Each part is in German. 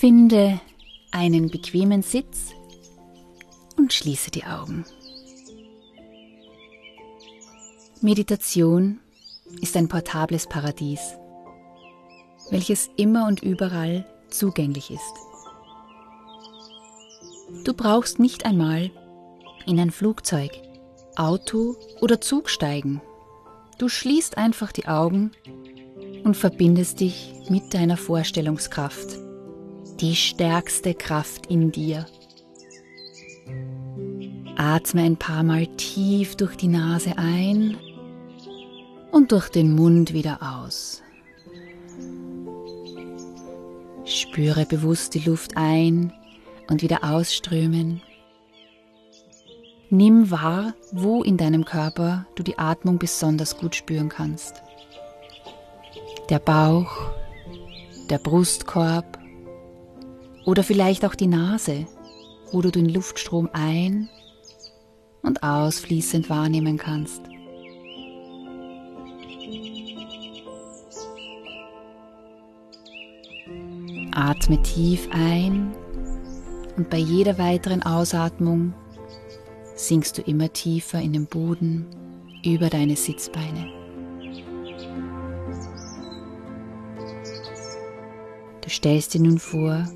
Finde einen bequemen Sitz und schließe die Augen. Meditation ist ein portables Paradies, welches immer und überall zugänglich ist. Du brauchst nicht einmal in ein Flugzeug, Auto oder Zug steigen. Du schließt einfach die Augen und verbindest dich mit deiner Vorstellungskraft die stärkste Kraft in dir. Atme ein paar Mal tief durch die Nase ein und durch den Mund wieder aus. Spüre bewusst die Luft ein und wieder ausströmen. Nimm wahr, wo in deinem Körper du die Atmung besonders gut spüren kannst. Der Bauch, der Brustkorb, oder vielleicht auch die Nase, wo du den Luftstrom ein- und ausfließend wahrnehmen kannst. Atme tief ein und bei jeder weiteren Ausatmung sinkst du immer tiefer in den Boden über deine Sitzbeine. Du stellst dir nun vor,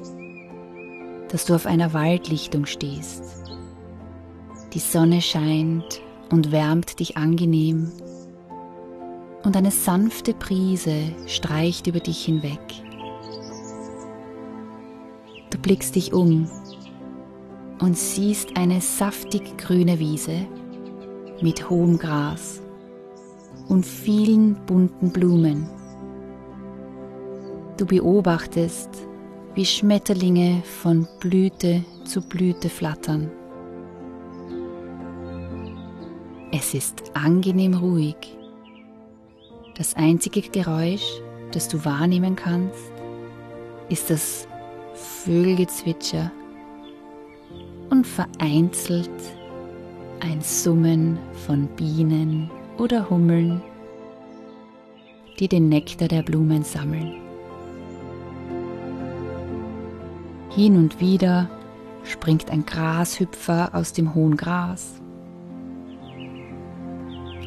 dass du auf einer Waldlichtung stehst. Die Sonne scheint und wärmt dich angenehm und eine sanfte Brise streicht über dich hinweg. Du blickst dich um und siehst eine saftig grüne Wiese mit hohem Gras und vielen bunten Blumen. Du beobachtest, wie Schmetterlinge von Blüte zu Blüte flattern. Es ist angenehm ruhig. Das einzige Geräusch, das du wahrnehmen kannst, ist das Vögelgezwitscher und vereinzelt ein Summen von Bienen oder Hummeln, die den Nektar der Blumen sammeln. Hin und wieder springt ein Grashüpfer aus dem hohen Gras.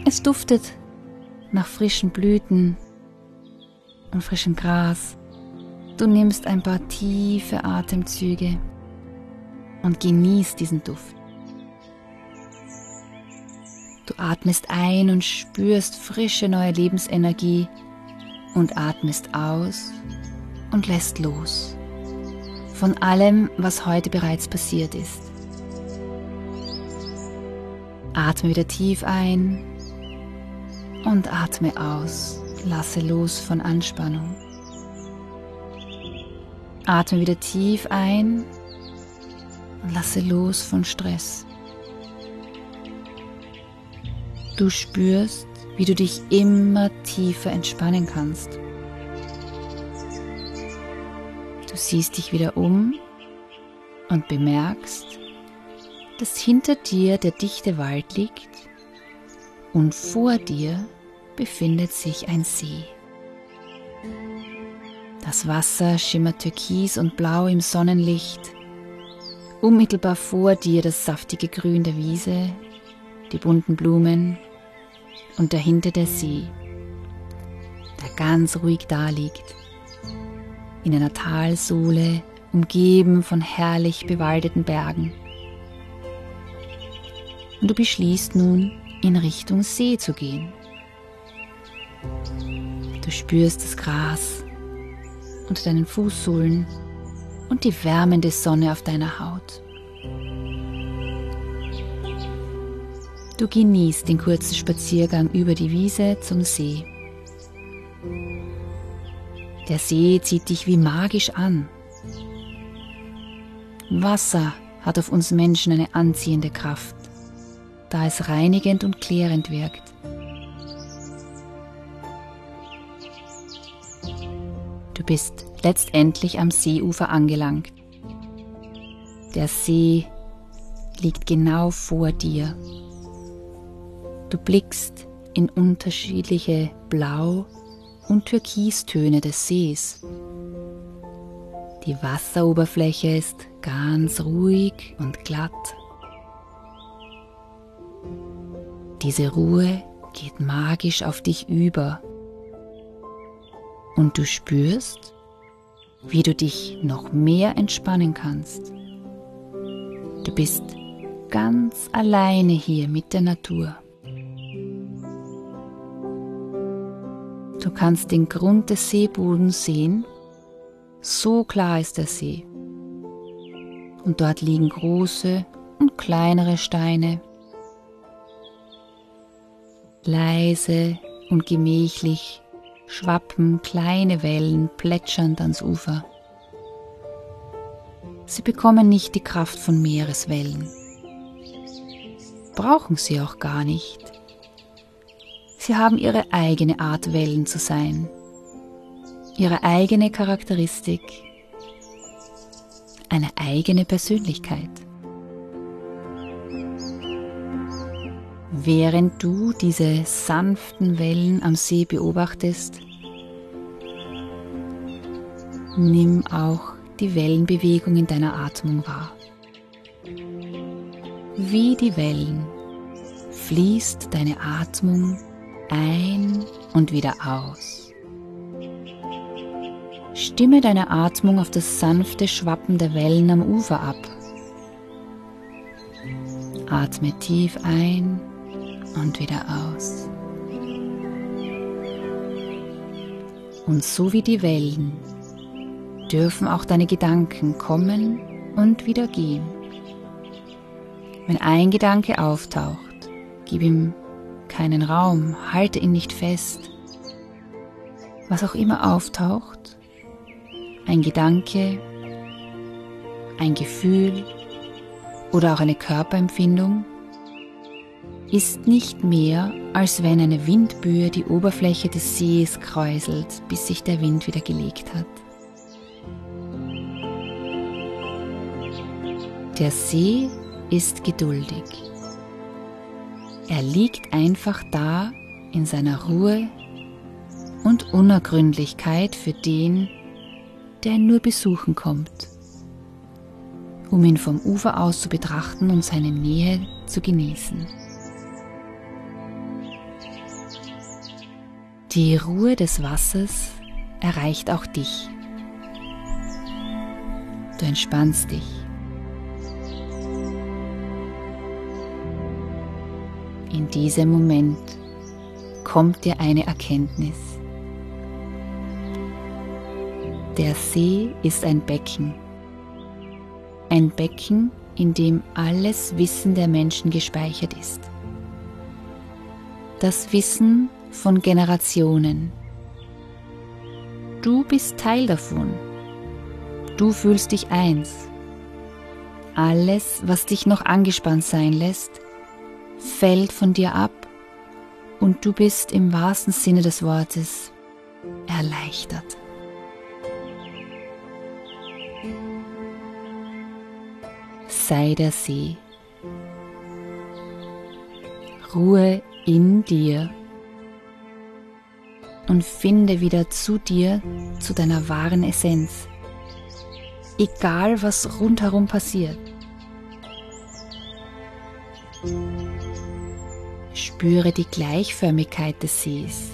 Es duftet nach frischen Blüten und frischem Gras. Du nimmst ein paar tiefe Atemzüge und genießt diesen Duft. Du atmest ein und spürst frische neue Lebensenergie und atmest aus und lässt los von allem, was heute bereits passiert ist. Atme wieder tief ein und atme aus. Lasse los von Anspannung. Atme wieder tief ein und lasse los von Stress. Du spürst, wie du dich immer tiefer entspannen kannst. Du siehst dich wieder um und bemerkst, dass hinter dir der dichte Wald liegt und vor dir befindet sich ein See. Das Wasser schimmert türkis und blau im Sonnenlicht. Unmittelbar vor dir das saftige Grün der Wiese, die bunten Blumen und dahinter der See, der ganz ruhig daliegt in einer Talsohle umgeben von herrlich bewaldeten Bergen. Und du beschließt nun, in Richtung See zu gehen. Du spürst das Gras unter deinen Fußsohlen und die wärmende Sonne auf deiner Haut. Du genießt den kurzen Spaziergang über die Wiese zum See. Der See zieht dich wie magisch an. Wasser hat auf uns Menschen eine anziehende Kraft, da es reinigend und klärend wirkt. Du bist letztendlich am Seeufer angelangt. Der See liegt genau vor dir. Du blickst in unterschiedliche Blau- und Türkistöne des Sees. Die Wasseroberfläche ist ganz ruhig und glatt. Diese Ruhe geht magisch auf dich über und du spürst, wie du dich noch mehr entspannen kannst. Du bist ganz alleine hier mit der Natur. Du kannst den Grund des Seebodens sehen. So klar ist der See. Und dort liegen große und kleinere Steine. Leise und gemächlich schwappen kleine Wellen plätschernd ans Ufer. Sie bekommen nicht die Kraft von Meereswellen. Brauchen sie auch gar nicht. Sie haben ihre eigene Art Wellen zu sein, ihre eigene Charakteristik, eine eigene Persönlichkeit. Während du diese sanften Wellen am See beobachtest, nimm auch die Wellenbewegung in deiner Atmung wahr. Wie die Wellen fließt deine Atmung ein und wieder aus. Stimme deine Atmung auf das sanfte Schwappen der Wellen am Ufer ab. Atme tief ein und wieder aus. Und so wie die Wellen dürfen auch deine Gedanken kommen und wieder gehen. Wenn ein Gedanke auftaucht, gib ihm keinen Raum, halte ihn nicht fest. Was auch immer auftaucht, ein Gedanke, ein Gefühl oder auch eine Körperempfindung, ist nicht mehr, als wenn eine Windböe die Oberfläche des Sees kräuselt, bis sich der Wind wieder gelegt hat. Der See ist geduldig. Er liegt einfach da in seiner Ruhe und Unergründlichkeit für den, der ihn nur besuchen kommt, um ihn vom Ufer aus zu betrachten und seine Nähe zu genießen. Die Ruhe des Wassers erreicht auch dich. Du entspannst dich. In diesem Moment kommt dir eine Erkenntnis. Der See ist ein Becken. Ein Becken, in dem alles Wissen der Menschen gespeichert ist. Das Wissen von Generationen. Du bist Teil davon. Du fühlst dich eins. Alles, was dich noch angespannt sein lässt, fällt von dir ab und du bist im wahrsten Sinne des Wortes erleichtert. Sei der See. Ruhe in dir und finde wieder zu dir, zu deiner wahren Essenz. Egal was rundherum passiert. Spüre die Gleichförmigkeit des Sees,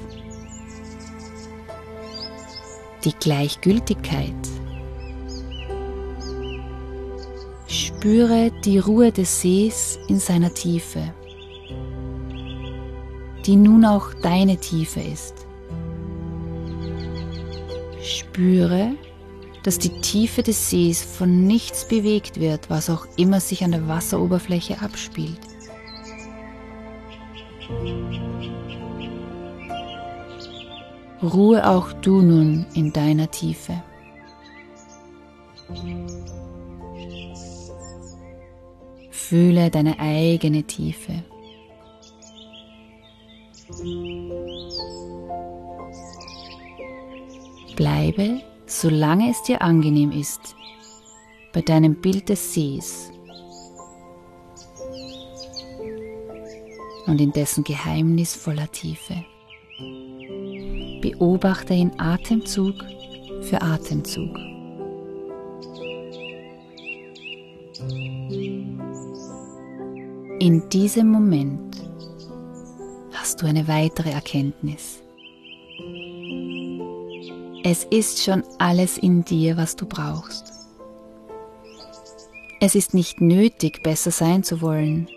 die Gleichgültigkeit, Spüre die Ruhe des Sees in seiner Tiefe, die nun auch deine Tiefe ist. Spüre, dass die Tiefe des Sees von nichts bewegt wird, was auch immer sich an der Wasseroberfläche abspielt. Ruhe auch du nun in deiner Tiefe. Fühle deine eigene Tiefe. Bleibe, solange es dir angenehm ist, bei deinem Bild des Sees und in dessen geheimnisvoller Tiefe. Beobachte ihn Atemzug für Atemzug. In diesem Moment hast du eine weitere Erkenntnis. Es ist schon alles in dir, was du brauchst. Es ist nicht nötig, besser sein zu wollen.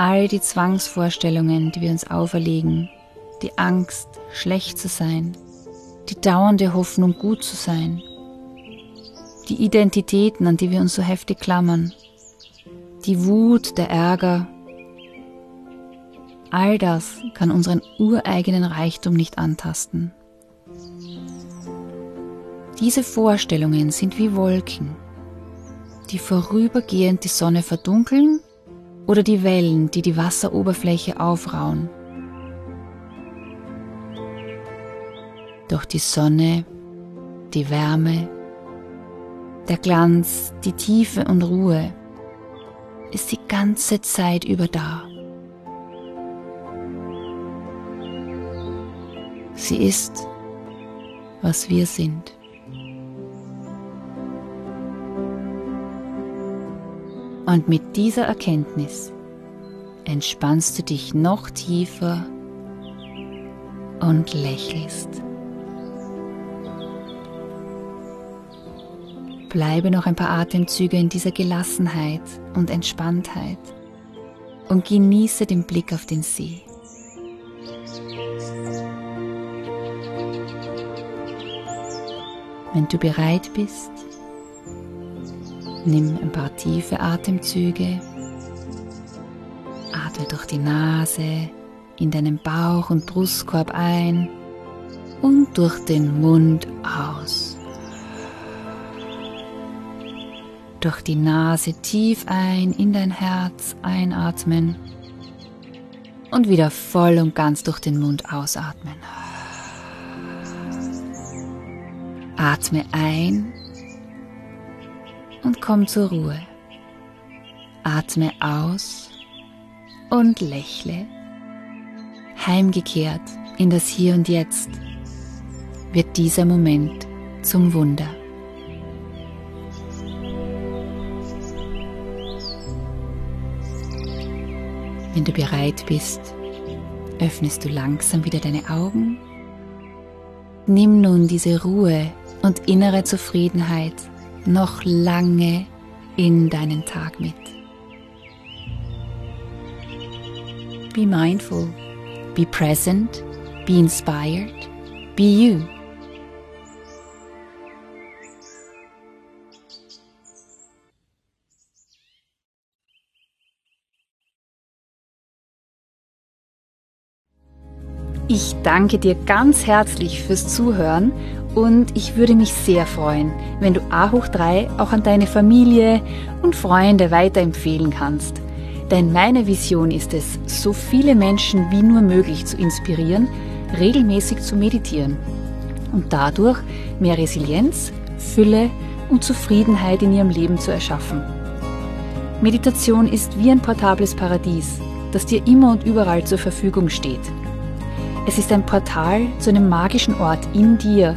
All die Zwangsvorstellungen, die wir uns auferlegen, die Angst, schlecht zu sein, die dauernde Hoffnung, gut zu sein, die Identitäten, an die wir uns so heftig klammern, die Wut, der Ärger, all das kann unseren ureigenen Reichtum nicht antasten. Diese Vorstellungen sind wie Wolken, die vorübergehend die Sonne verdunkeln oder die Wellen, die die Wasseroberfläche aufrauen. Doch die Sonne, die Wärme, der Glanz, die Tiefe und Ruhe ist die ganze Zeit über da. Sie ist, was wir sind. Und mit dieser Erkenntnis entspannst du dich noch tiefer und lächelst. Bleibe noch ein paar Atemzüge in dieser Gelassenheit und Entspanntheit und genieße den Blick auf den See. Wenn du bereit bist, nimm ein paar tiefe Atemzüge, atme durch die Nase in deinen Bauch und Brustkorb ein und durch den Mund aus. durch die Nase tief ein in dein Herz einatmen und wieder voll und ganz durch den Mund ausatmen. Atme ein und komm zur Ruhe. Atme aus und lächle. Heimgekehrt in das Hier und Jetzt wird dieser Moment zum Wunder. Wenn du bereit bist, öffnest du langsam wieder deine Augen. Nimm nun diese Ruhe und innere Zufriedenheit noch lange in deinen Tag mit. Be mindful, be present, be inspired, be you. Ich danke dir ganz herzlich fürs Zuhören und ich würde mich sehr freuen, wenn du A hoch 3 auch an deine Familie und Freunde weiterempfehlen kannst. Denn meine Vision ist es, so viele Menschen wie nur möglich zu inspirieren, regelmäßig zu meditieren und dadurch mehr Resilienz, Fülle und Zufriedenheit in ihrem Leben zu erschaffen. Meditation ist wie ein portables Paradies, das dir immer und überall zur Verfügung steht. Es ist ein Portal zu einem magischen Ort in dir,